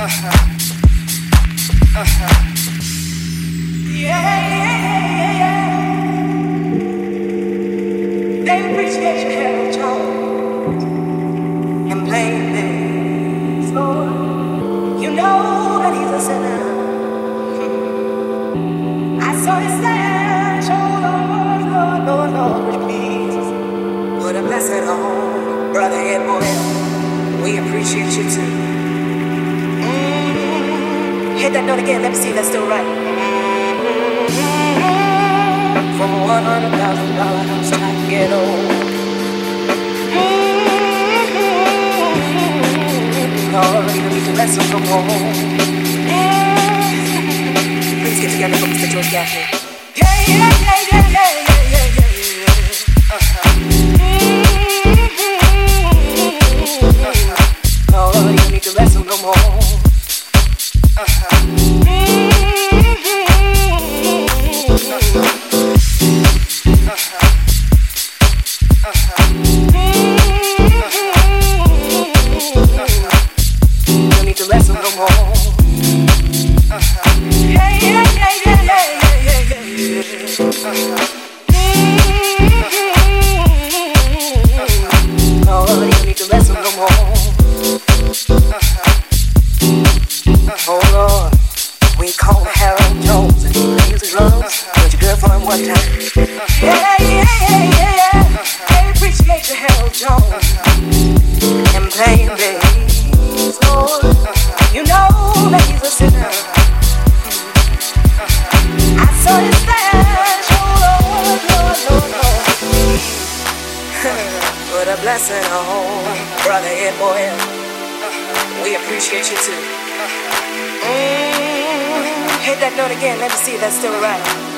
Uh-huh blessed home, brother Edward. We appreciate you too. Hit that note again, let me see if that's still right. From one hundred thousand dollar house I can get old. Already the meeting less from home. Please get together, focus that you're. Yeah, yeah, yeah, yeah. Yeah, yeah, yeah, yeah. Appreciate the And You know a sinner. I saw oh, what a blessing, oh, brother boy. We appreciate you too. Mm-hmm. Hit that note again. Let me see if that's still right.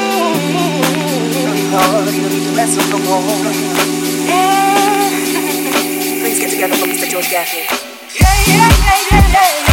yours, you need to mess with the wall. Please get together for Mr. George Gaffney. Yeah, yeah, yeah, yeah, yeah.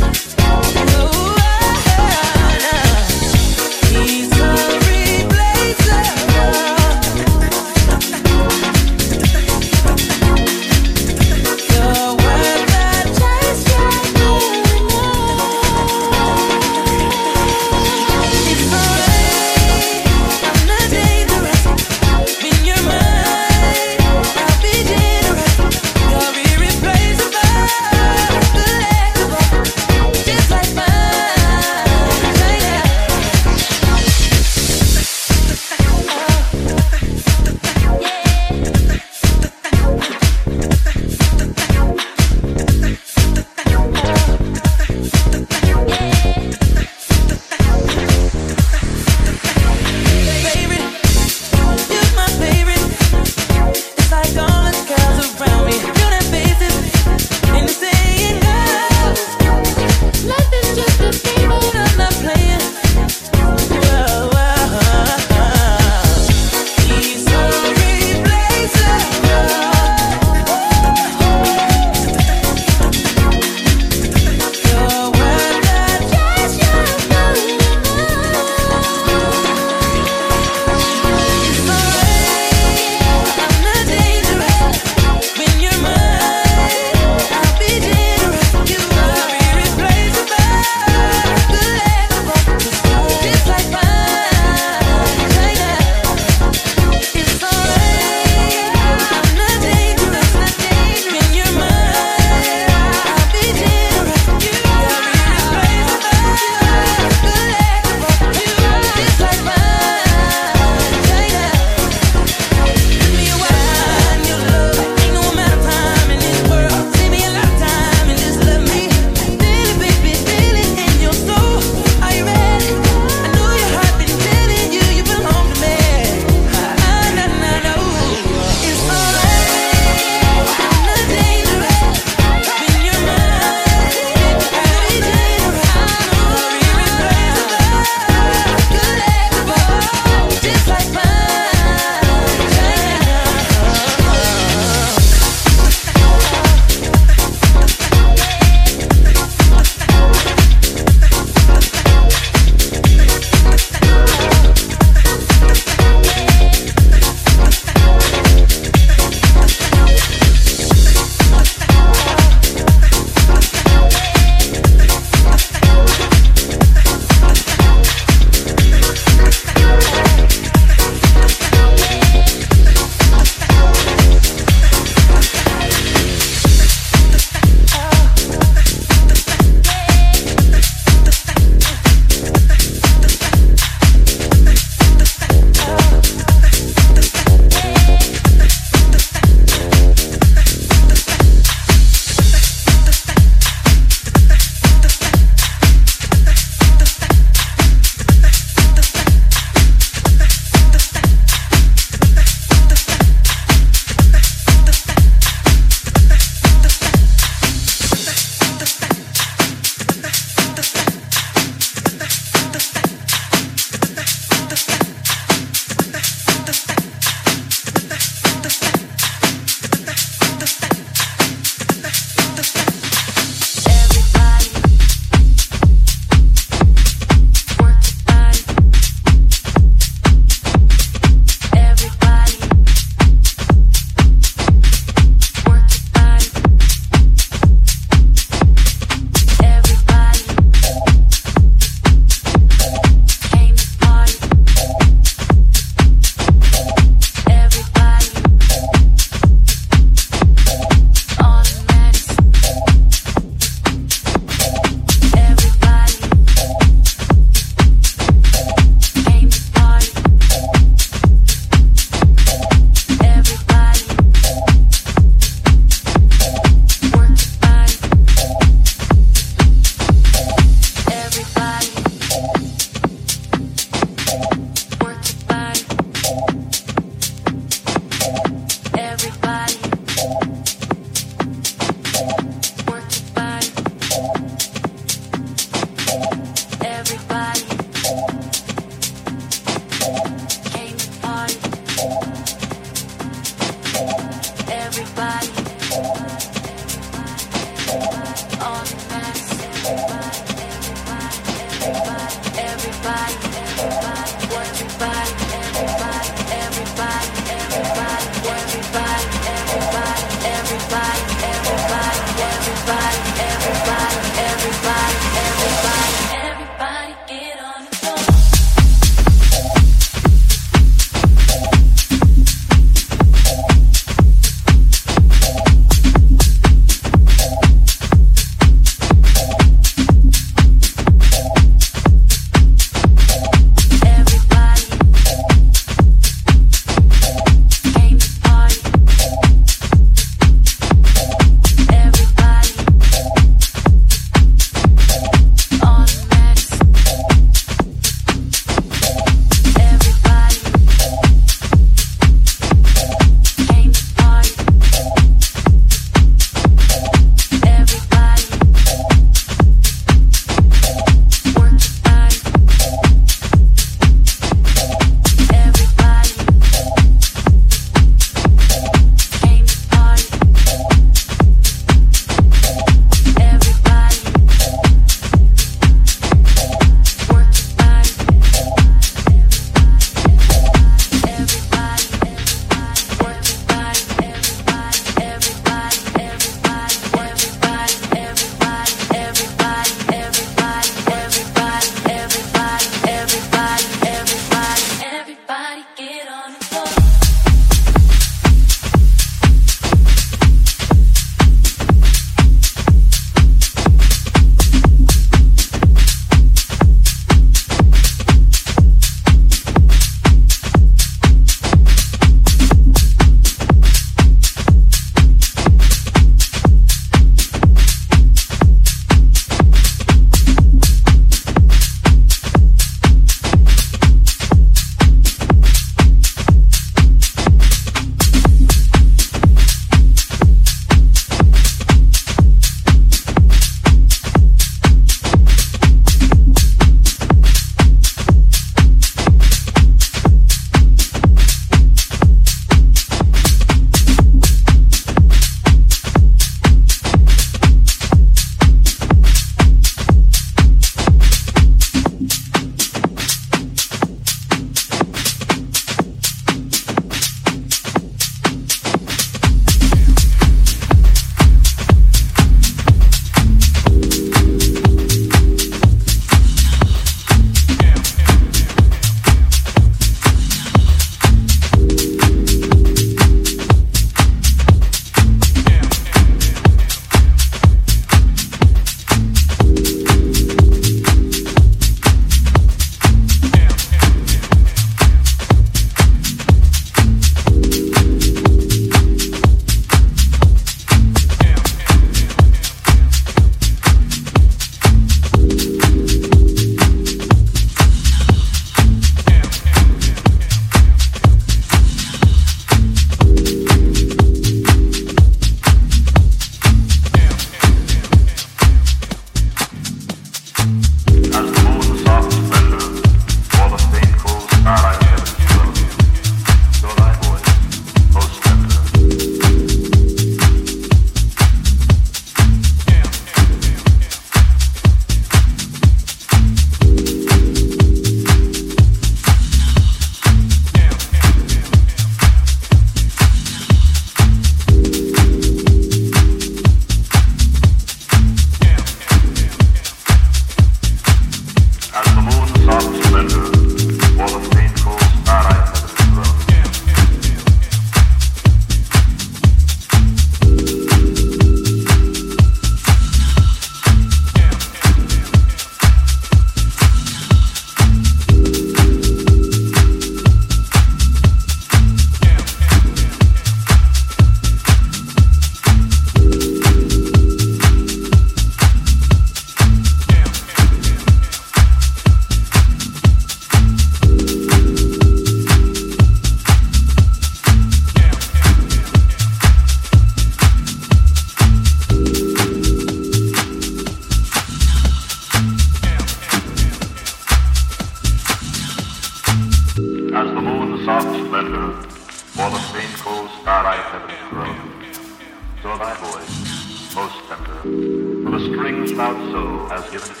From a string's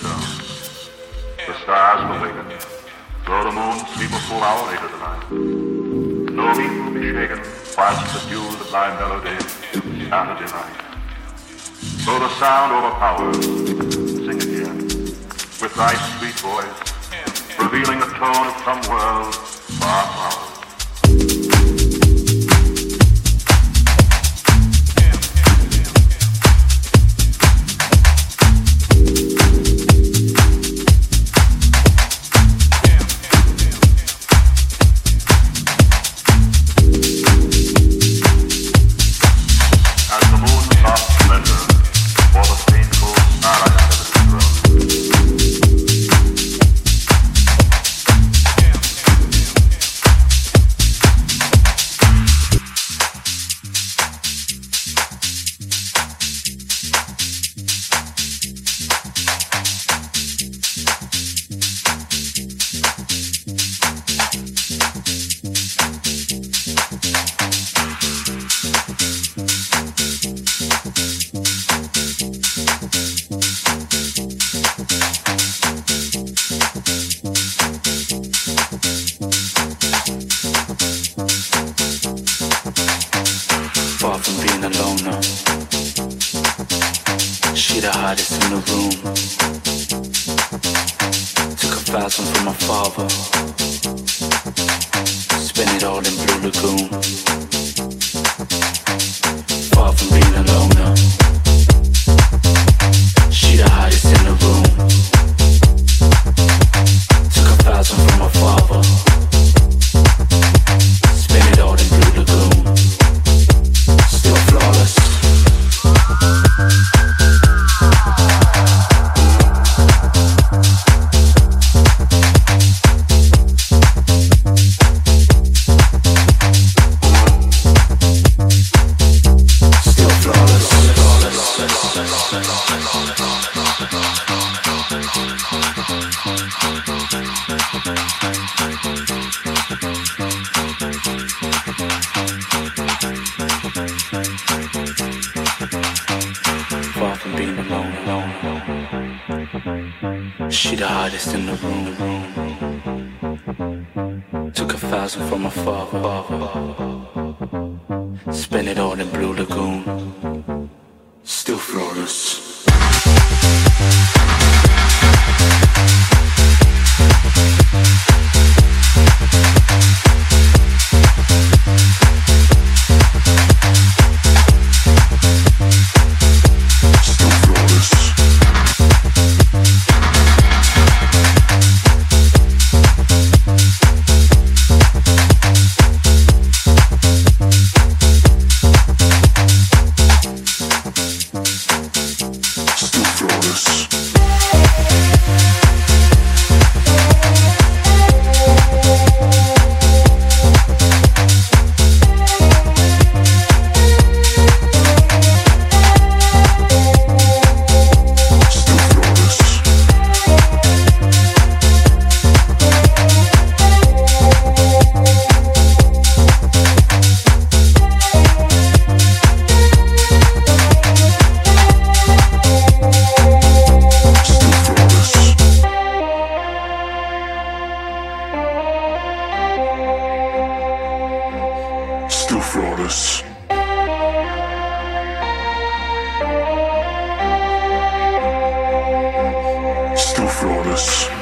The stars has given tone. The moon awakened, a full hour later tonight. No leaf will be shaken whilst the tune of thy melody Saturday night. Though the sound overpowers, sing again with thy sweet voice, revealing the tone of some world far from Flores. Still Flores.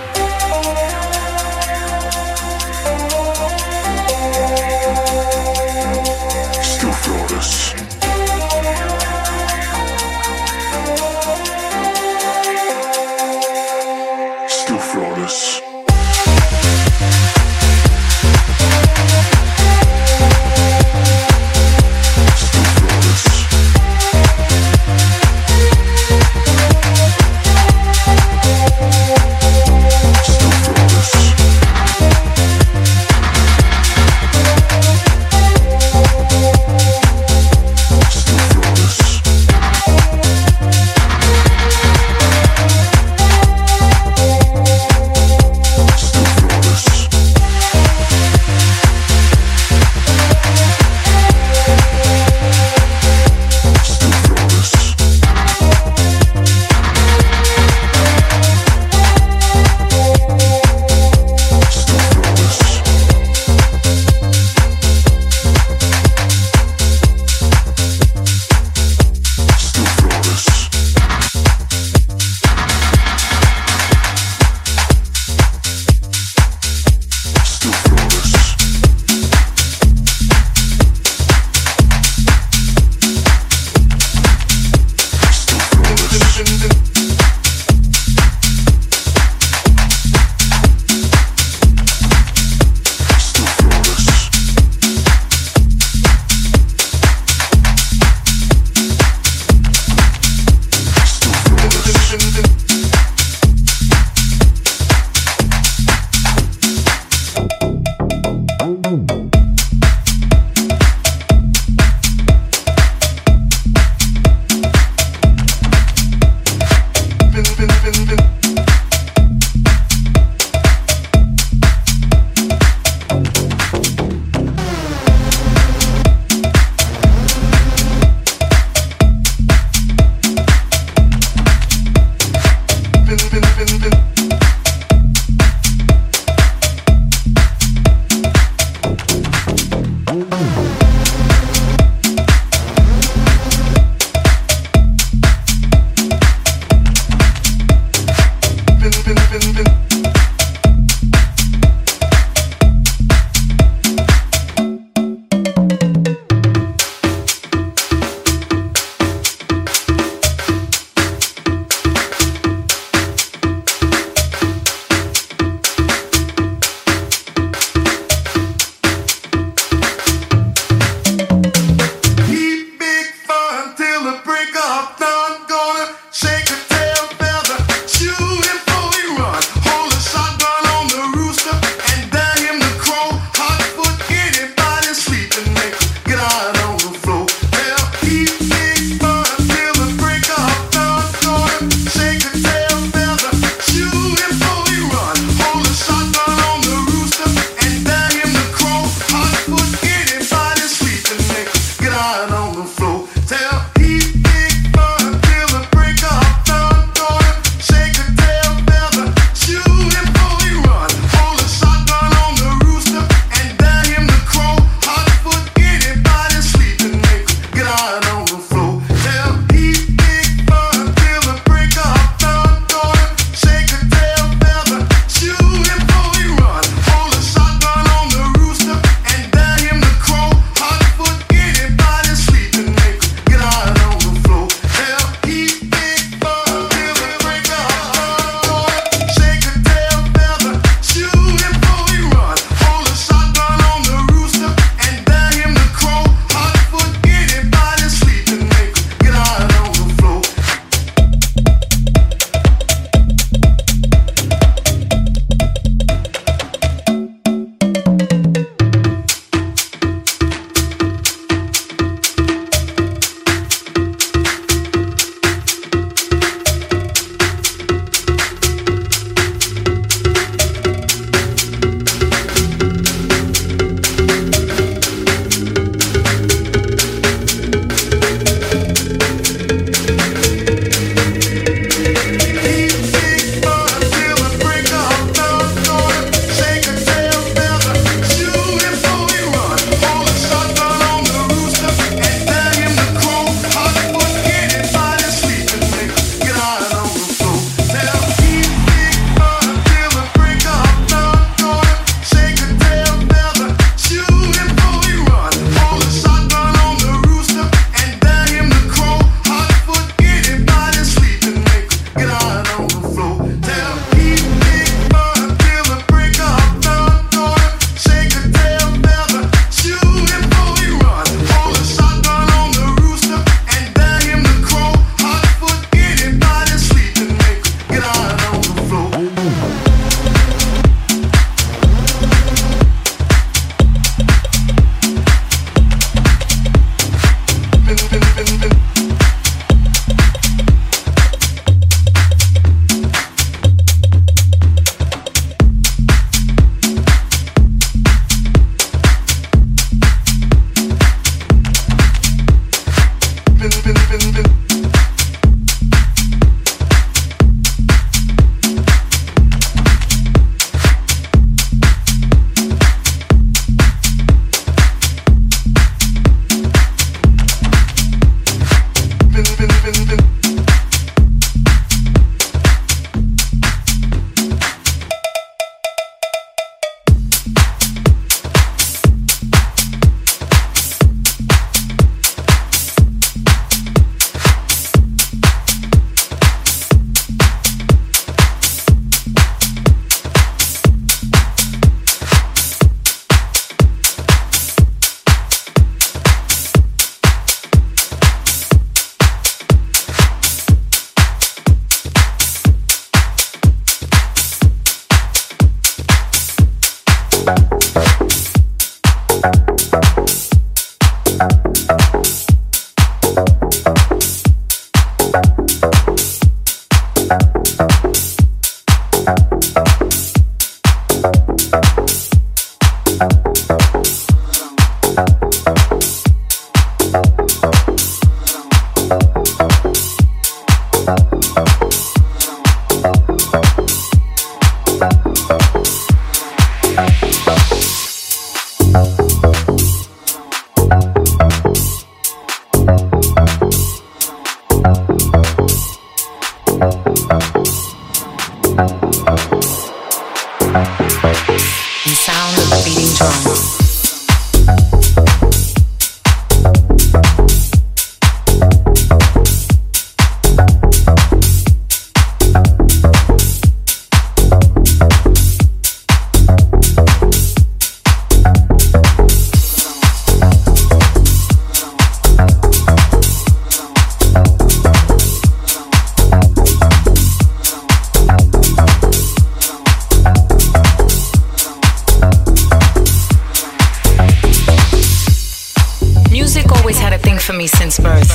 To me. Since birth.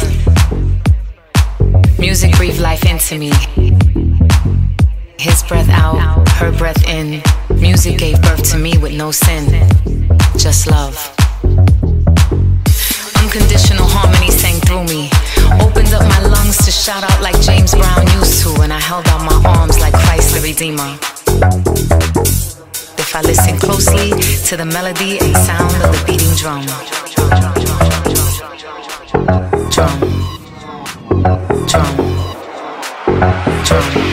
Music breathed life into me. His breath out, her breath in. Music gave birth to me with no sin, just love. Unconditional harmony sang through me. Opened up my lungs to shout out like James Brown used to, and I held out my arms like Christ the Redeemer. If I listen closely to the melody and sound of the beating drum. Drum. Drum drum.